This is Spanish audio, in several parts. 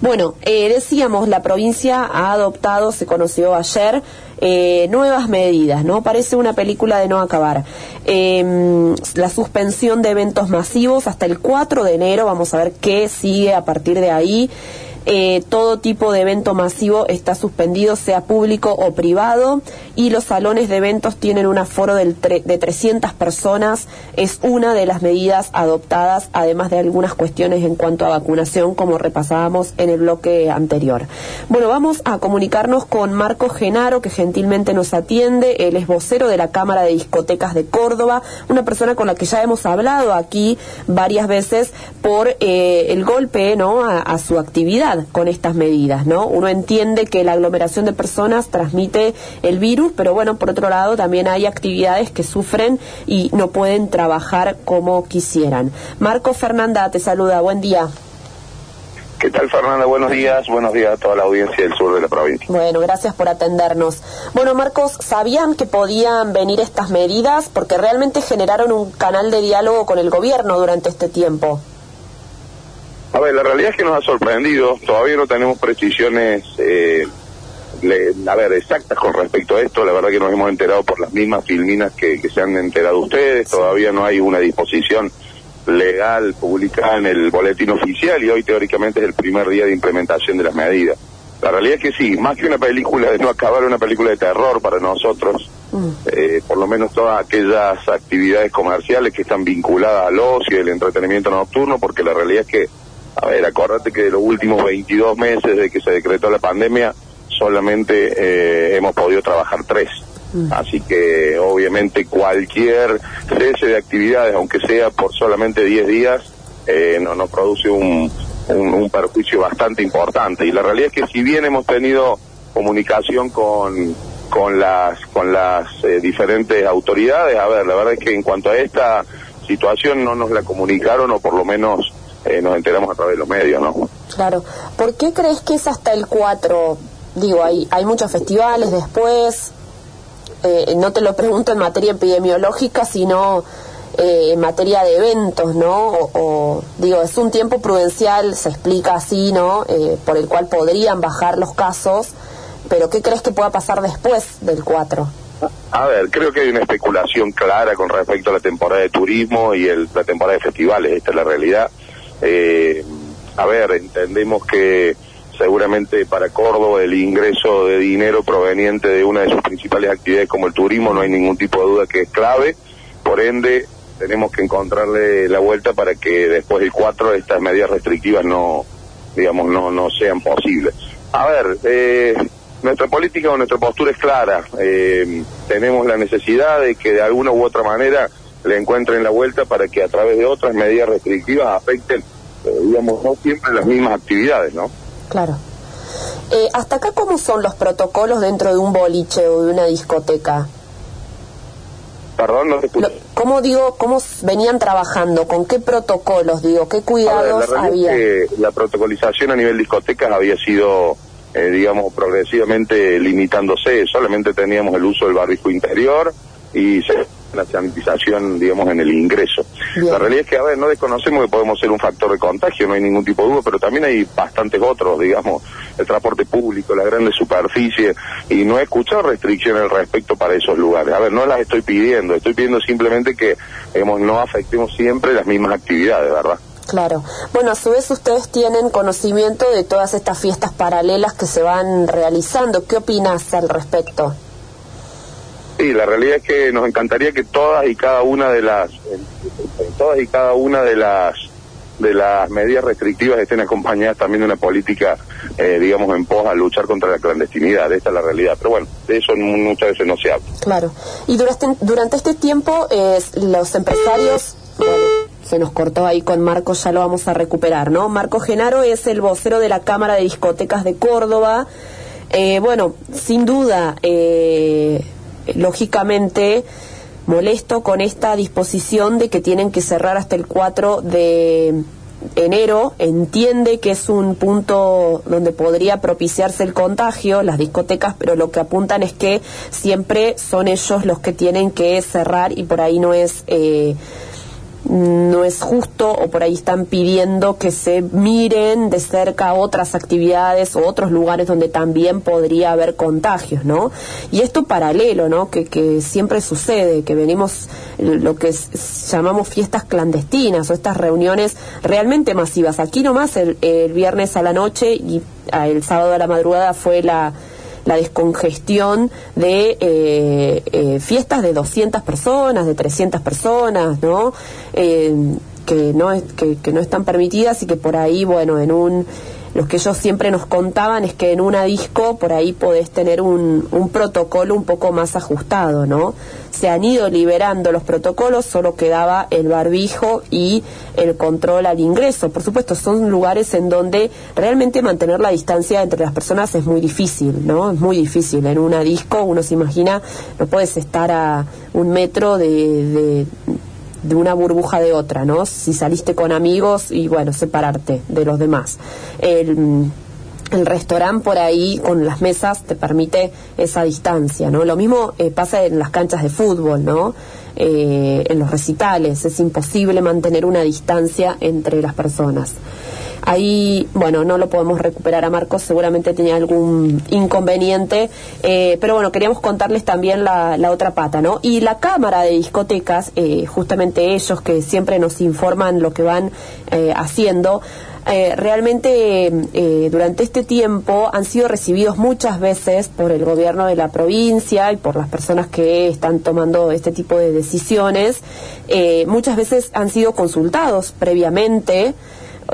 Bueno, eh, decíamos, la provincia ha adoptado, se conoció ayer, eh, nuevas medidas, ¿no? Parece una película de no acabar. Em, la suspensión de eventos masivos hasta el 4 de enero, vamos a ver qué sigue a partir de ahí. Eh, todo tipo de evento masivo está suspendido, sea público o privado, y los salones de eventos tienen un aforo del de 300 personas. Es una de las medidas adoptadas, además de algunas cuestiones en cuanto a vacunación, como repasábamos en el bloque anterior. Bueno, vamos a comunicarnos con Marco Genaro, que gentilmente nos atiende. Él es vocero de la Cámara de Discotecas de Córdoba, una persona con la que ya hemos hablado aquí varias veces por eh, el golpe ¿no? a su actividad con estas medidas, ¿no? Uno entiende que la aglomeración de personas transmite el virus, pero bueno, por otro lado también hay actividades que sufren y no pueden trabajar como quisieran. Marco Fernanda te saluda, buen día. ¿Qué tal, Fernanda? Buenos días. Buenos días a toda la audiencia del sur de la provincia. Bueno, gracias por atendernos. Bueno, Marcos, ¿sabían que podían venir estas medidas? Porque realmente generaron un canal de diálogo con el gobierno durante este tiempo. A ver, la realidad es que nos ha sorprendido, todavía no tenemos precisiones, eh, a ver, exactas con respecto a esto, la verdad que nos hemos enterado por las mismas filminas que, se han enterado ustedes, todavía no hay una disposición legal publicada en el boletín oficial y hoy teóricamente es el primer día de implementación de las medidas. La realidad es que sí, más que una película de no acabar, una película de terror para nosotros, mm. eh, por lo menos todas aquellas actividades comerciales que están vinculadas al ocio y el entretenimiento nocturno, porque la realidad es que a ver, acordate que de los últimos 22 meses de que se decretó la pandemia, solamente eh, hemos podido trabajar tres. Mm. Así que obviamente cualquier cese de actividades, aunque sea por solamente 10 días, eh, no, nos produce un, un, perjuicio bastante importante. Y la realidad es que si bien hemos tenido comunicación con, con las, con las eh, diferentes autoridades, a ver, la verdad es que en cuanto a esta situación no nos la comunicaron o por lo menos eh, nos enteramos a través de los medios, ¿no? Claro. ¿Por qué crees que es hasta el 4? Digo, hay, hay muchos festivales después. Eh, no te lo pregunto en materia epidemiológica, sino eh, en materia de eventos, ¿no? O, digo, es un tiempo prudencial, se explica así, ¿no? por el cual podrían bajar los casos, pero ¿qué crees que pueda pasar después del 4? A ver, creo que hay una especulación clara con respecto a la temporada de turismo y el, la temporada de festivales, esta es la realidad. Eh, a ver, entendemos que seguramente para Córdoba el ingreso de dinero proveniente de una de sus principales actividades como el turismo no hay ningún tipo de duda que es clave, por ende tenemos que encontrarle la vuelta para que después del 4 estas medidas restrictivas no, digamos, no, no sean posibles. A ver, eh, nuestra política o nuestra postura es clara, eh, tenemos la necesidad de que de alguna u otra manera le encuentren la vuelta para que a través de otras medidas restrictivas afecten, eh, digamos, no siempre las mismas actividades, ¿no? Claro. Eh, ¿Hasta acá cómo son los protocolos dentro de un boliche o de una discoteca? Perdón, no te ¿Cómo digo, cómo venían trabajando? ¿Con qué protocolos, digo? ¿Qué cuidados había? la protocolización a nivel discotecas había sido, eh, digamos, progresivamente limitándose. Solamente teníamos el uso del barbijo interior y se la sanitización, digamos, en el ingreso. La realidad es que, a ver, no desconocemos que podemos ser un factor de contagio, no hay ningún tipo de duda, pero también hay bastantes otros, digamos, el transporte público, las grandes superficies, y no he escuchado restricciones al respecto para esos lugares. A ver, no las estoy pidiendo, estoy pidiendo simplemente que, digamos, no afectemos siempre las mismas actividades, ¿verdad? Claro. Bueno, a su vez ustedes tienen conocimiento de todas estas fiestas paralelas que se van realizando. ¿Qué opinas al respecto? Sí, la realidad es que nos encantaría que todas y cada una de las todas y cada una de las de las medidas restrictivas estén acompañadas también de una política, eh, digamos, en pos a luchar contra la clandestinidad. Esta es la realidad. Pero bueno, de eso muchas veces no se habla. Claro. Y durante, durante este tiempo, eh, los empresarios. se nos cortó ahí con Marco, ya lo vamos a recuperar, ¿no? Marco Genaro es el vocero de la Cámara de Discotecas de Córdoba. Eh, bueno, sin duda, eh, lógicamente molesto con esta disposición de que tienen que cerrar hasta el 4 de enero, entiende que es un punto donde podría propiciarse el contagio, las discotecas, pero lo que apuntan es que siempre son ellos los que tienen que cerrar y por ahí no es... Eh, no es justo o por ahí están pidiendo que se miren de cerca otras actividades o otros lugares donde también podría haber contagios, ¿no? Y esto paralelo, ¿no? Que, que siempre sucede, que venimos lo que llamamos fiestas clandestinas o estas reuniones realmente masivas. Aquí nomás el, el viernes a la noche y el sábado a la madrugada fue la la descongestión de eh, eh, fiestas de 200 personas, de 300 personas, ¿no? Eh, que no, que, que no están permitidas y que por ahí, bueno, en un los que ellos siempre nos contaban es que en una disco por ahí podés tener un, un, protocolo un poco más ajustado, ¿no? Se han ido liberando los protocolos, solo quedaba el barbijo y el control al ingreso. Por supuesto, son lugares en donde realmente mantener la distancia entre las personas es muy difícil, ¿no? Es muy difícil. En una disco uno se imagina, no puedes estar a un metro de, de de una burbuja de otra, ¿no? Si saliste con amigos y bueno, separarte de los demás. El, el restaurante por ahí con las mesas te permite esa distancia, ¿no? Lo mismo eh, pasa en las canchas de fútbol, ¿no? Eh, en los recitales, es imposible mantener una distancia entre las personas. Ahí, bueno, no lo podemos recuperar a Marcos, seguramente tenía algún inconveniente, eh, pero bueno, queríamos contarles también la, otra pata, ¿no? Y la Cámara de Discotecas, eh, justamente ellos que siempre nos informan lo que van eh, haciendo, eh, realmente eh, durante este tiempo han sido recibidos muchas veces por el gobierno de la provincia y por las personas que están tomando este tipo de decisiones. Eh, muchas veces han sido consultados previamente.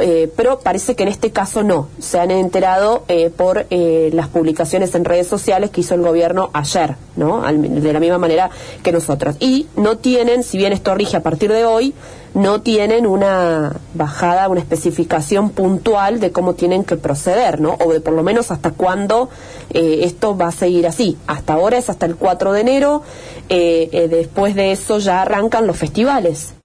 Eh, pero parece que en este caso no. Se han enterado eh, por eh, las publicaciones en redes sociales que hizo el gobierno ayer, ¿no? Al, de la misma manera que nosotros. Y no tienen, si bien esto rige a partir de hoy, no tienen una bajada, una especificación puntual de cómo tienen que proceder, ¿no? O de por lo menos hasta cuándo esto va a seguir así. Hasta ahora es hasta el 4 de enero, después de eso ya arrancan los festivales.